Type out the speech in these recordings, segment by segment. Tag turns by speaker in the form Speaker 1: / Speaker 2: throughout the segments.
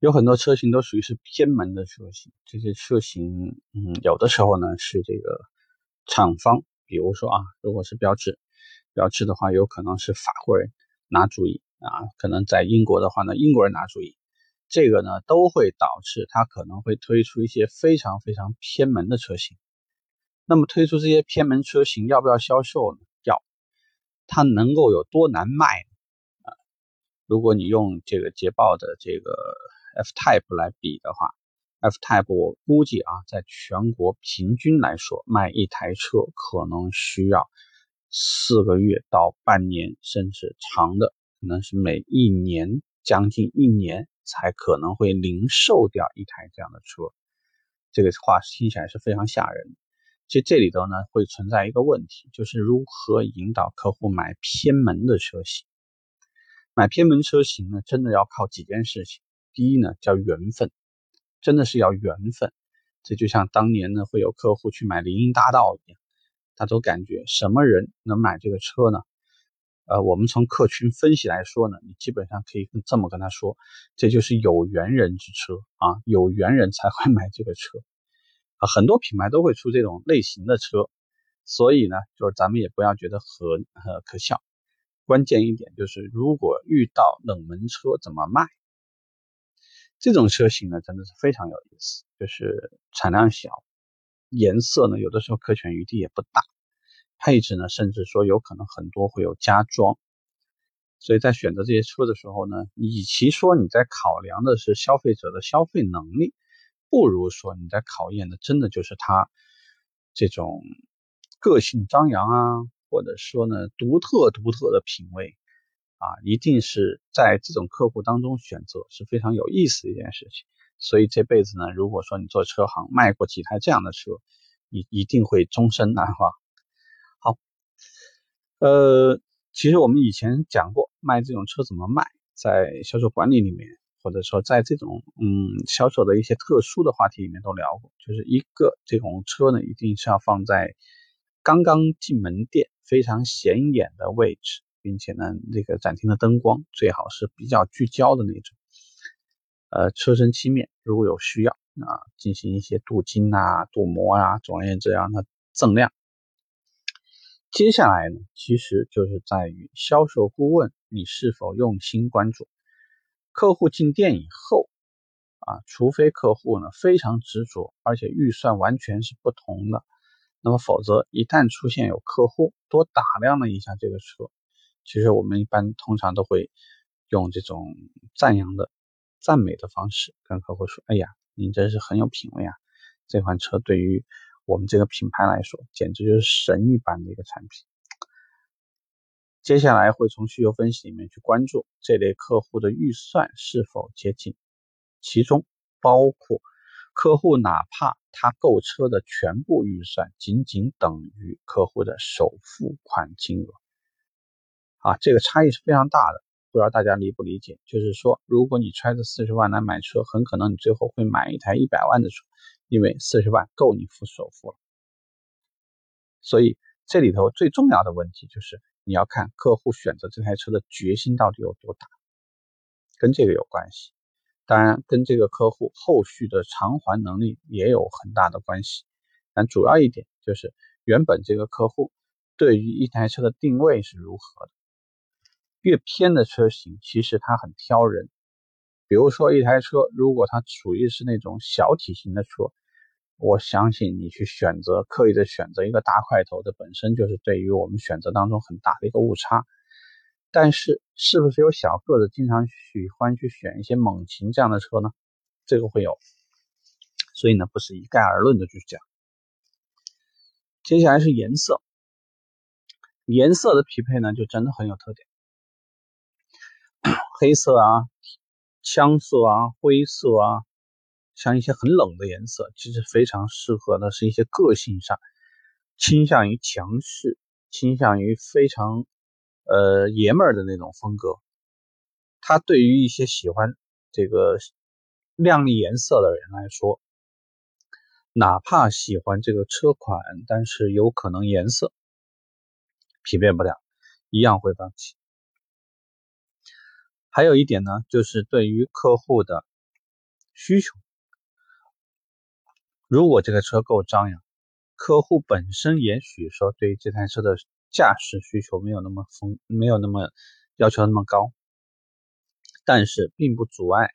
Speaker 1: 有很多车型都属于是偏门的车型，这些车型，嗯，有的时候呢是这个厂方，比如说啊，如果是标致，标致的话，有可能是法国人拿主意啊，可能在英国的话呢，英国人拿主意，这个呢都会导致他可能会推出一些非常非常偏门的车型。那么推出这些偏门车型要不要销售呢？要，它能够有多难卖啊？如果你用这个捷豹的这个。F Type 来比的话，F Type 我估计啊，在全国平均来说，卖一台车可能需要四个月到半年，甚至长的可能是每一年将近一年才可能会零售掉一台这样的车。这个话听起来是非常吓人。其实这里头呢，会存在一个问题，就是如何引导客户买偏门的车型。买偏门车型呢，真的要靠几件事情。第一呢，叫缘分，真的是要缘分。这就像当年呢，会有客户去买林荫大道一样，他都感觉什么人能买这个车呢？呃，我们从客群分析来说呢，你基本上可以这么跟他说，这就是有缘人之车啊，有缘人才会买这个车啊。很多品牌都会出这种类型的车，所以呢，就是咱们也不要觉得很呃可笑。关键一点就是，如果遇到冷门车怎么卖？这种车型呢，真的是非常有意思，就是产量小，颜色呢有的时候可选余地也不大，配置呢甚至说有可能很多会有加装，所以在选择这些车的时候呢，与其说你在考量的是消费者的消费能力，不如说你在考验的真的就是他这种个性张扬啊，或者说呢独特独特的品味。啊，一定是在这种客户当中选择是非常有意思的一件事情。所以这辈子呢，如果说你做车行卖过几台这样的车，你一定会终身难忘。好，呃，其实我们以前讲过卖这种车怎么卖，在销售管理里面，或者说在这种嗯销售的一些特殊的话题里面都聊过。就是一个这种车呢，一定是要放在刚刚进门店非常显眼的位置。并且呢，这个展厅的灯光最好是比较聚焦的那种。呃，车身漆面如果有需要啊，进行一些镀金啊、镀膜啊，总而言之让它锃亮。接下来呢，其实就是在于销售顾问你是否用心关注客户进店以后啊，除非客户呢非常执着，而且预算完全是不同的，那么否则一旦出现有客户多打量了一下这个车。其实我们一般通常都会用这种赞扬的、赞美的方式跟客户说：“哎呀，您真是很有品位啊！这款车对于我们这个品牌来说，简直就是神一般的一个产品。”接下来会从需求分析里面去关注这类客户的预算是否接近，其中包括客户哪怕他购车的全部预算仅仅等于客户的首付款金额。啊，这个差异是非常大的，不知道大家理不理解？就是说，如果你揣着四十万来买车，很可能你最后会买一台一百万的车，因为四十万够你付首付了。所以这里头最重要的问题就是你要看客户选择这台车的决心到底有多大，跟这个有关系。当然，跟这个客户后续的偿还能力也有很大的关系。但主要一点就是原本这个客户对于一台车的定位是如何的。越偏的车型，其实它很挑人。比如说一台车，如果它属于是那种小体型的车，我相信你去选择刻意的选择一个大块头的，本身就是对于我们选择当中很大的一个误差。但是，是不是有小个子经常喜欢去选一些猛禽这样的车呢？这个会有。所以呢，不是一概而论的去讲。接下来是颜色，颜色的匹配呢，就真的很有特点。黑色啊，枪色啊，灰色啊，像一些很冷的颜色，其实非常适合的是一些个性上倾向于强势、倾向于非常呃爷们儿的那种风格。它对于一些喜欢这个亮丽颜色的人来说，哪怕喜欢这个车款，但是有可能颜色匹配不了，一样会放弃。还有一点呢，就是对于客户的需求。如果这个车够张扬，客户本身也许说对这台车的驾驶需求没有那么丰，没有那么要求那么高，但是并不阻碍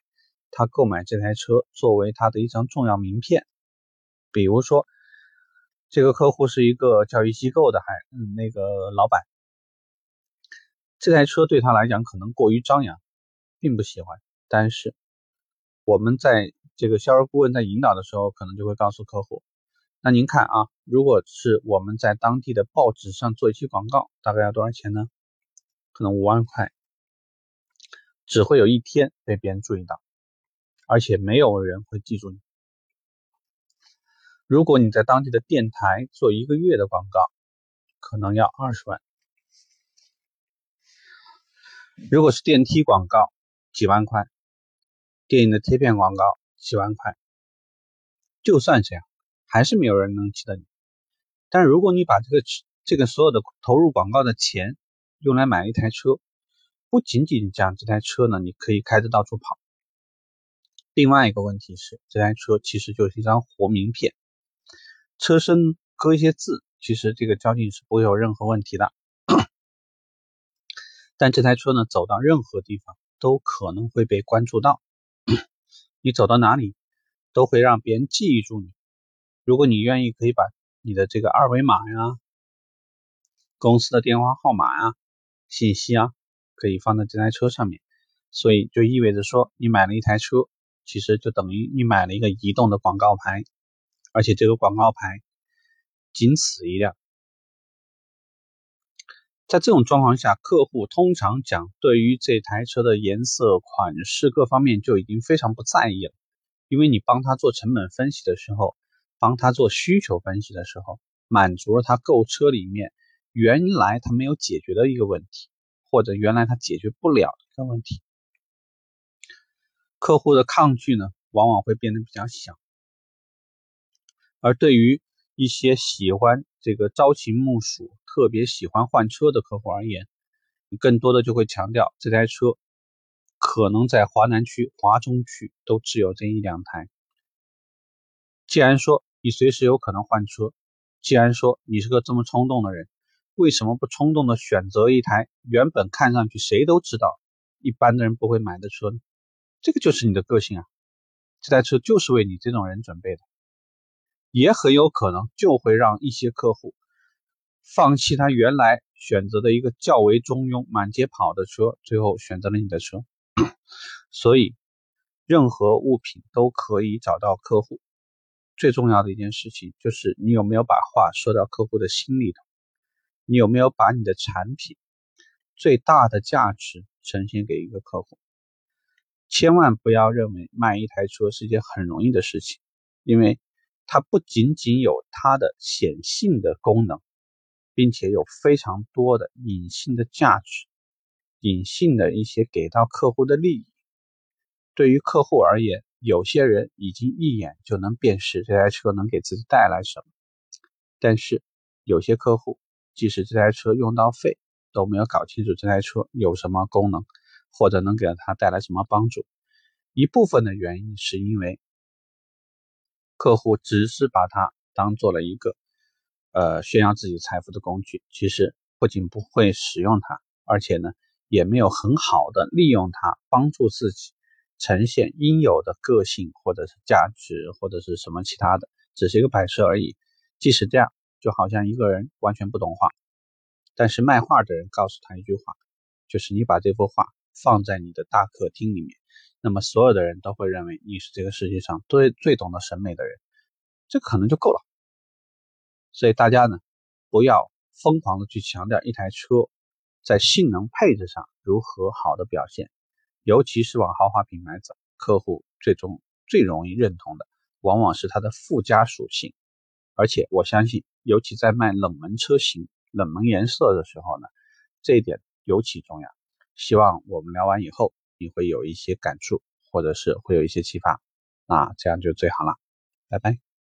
Speaker 1: 他购买这台车作为他的一张重要名片。比如说，这个客户是一个教育机构的，还嗯那个老板。这台车对他来讲可能过于张扬，并不喜欢。但是，我们在这个销售顾问在引导的时候，可能就会告诉客户：那您看啊，如果是我们在当地的报纸上做一期广告，大概要多少钱呢？可能五万块，只会有一天被别人注意到，而且没有人会记住你。如果你在当地的电台做一个月的广告，可能要二十万。如果是电梯广告，几万块；电影的贴片广告，几万块。就算这样，还是没有人能记得你。但如果你把这个这个所有的投入广告的钱用来买一台车，不仅仅讲这台车呢，你可以开着到处跑。另外一个问题是，这台车其实就是一张活名片，车身搁一些字，其实这个交警是不会有任何问题的。但这台车呢，走到任何地方都可能会被关注到。你走到哪里，都会让别人记住你。如果你愿意，可以把你的这个二维码呀、公司的电话号码呀、信息啊，可以放在这台车上面。所以就意味着说，你买了一台车，其实就等于你买了一个移动的广告牌，而且这个广告牌仅此一辆。在这种状况下，客户通常讲对于这台车的颜色、款式各方面就已经非常不在意了，因为你帮他做成本分析的时候，帮他做需求分析的时候，满足了他购车里面原来他没有解决的一个问题，或者原来他解决不了的一个问题。客户的抗拒呢，往往会变得比较小，而对于一些喜欢这个朝秦暮蜀、特别喜欢换车的客户而言，你更多的就会强调这台车可能在华南区、华中区都只有这一两台。既然说你随时有可能换车，既然说你是个这么冲动的人，为什么不冲动的选择一台原本看上去谁都知道一般的人不会买的车呢？这个就是你的个性啊！这台车就是为你这种人准备的。也很有可能就会让一些客户放弃他原来选择的一个较为中庸、满街跑的车，最后选择了你的车。所以，任何物品都可以找到客户。最重要的一件事情就是你有没有把话说到客户的心里头，你有没有把你的产品最大的价值呈现给一个客户。千万不要认为卖一台车是一件很容易的事情，因为。它不仅仅有它的显性的功能，并且有非常多的隐性的价值，隐性的一些给到客户的利益。对于客户而言，有些人已经一眼就能辨识这台车能给自己带来什么，但是有些客户即使这台车用到废，都没有搞清楚这台车有什么功能，或者能给他带来什么帮助。一部分的原因是因为。客户只是把它当做了一个，呃，炫耀自己财富的工具。其实不仅不会使用它，而且呢，也没有很好的利用它，帮助自己呈现应有的个性或者是价值或者是什么其他的，只是一个摆设而已。即使这样，就好像一个人完全不懂画，但是卖画的人告诉他一句话，就是你把这幅画放在你的大客厅里面。那么所有的人都会认为你是这个世界上最最懂得审美的人，这可能就够了。所以大家呢，不要疯狂的去强调一台车在性能配置上如何好的表现，尤其是往豪华品牌走，客户最终最容易认同的往往是它的附加属性。而且我相信，尤其在卖冷门车型、冷门颜色的时候呢，这一点尤其重要。希望我们聊完以后。你会有一些感触，或者是会有一些启发，那这样就最好了。拜拜。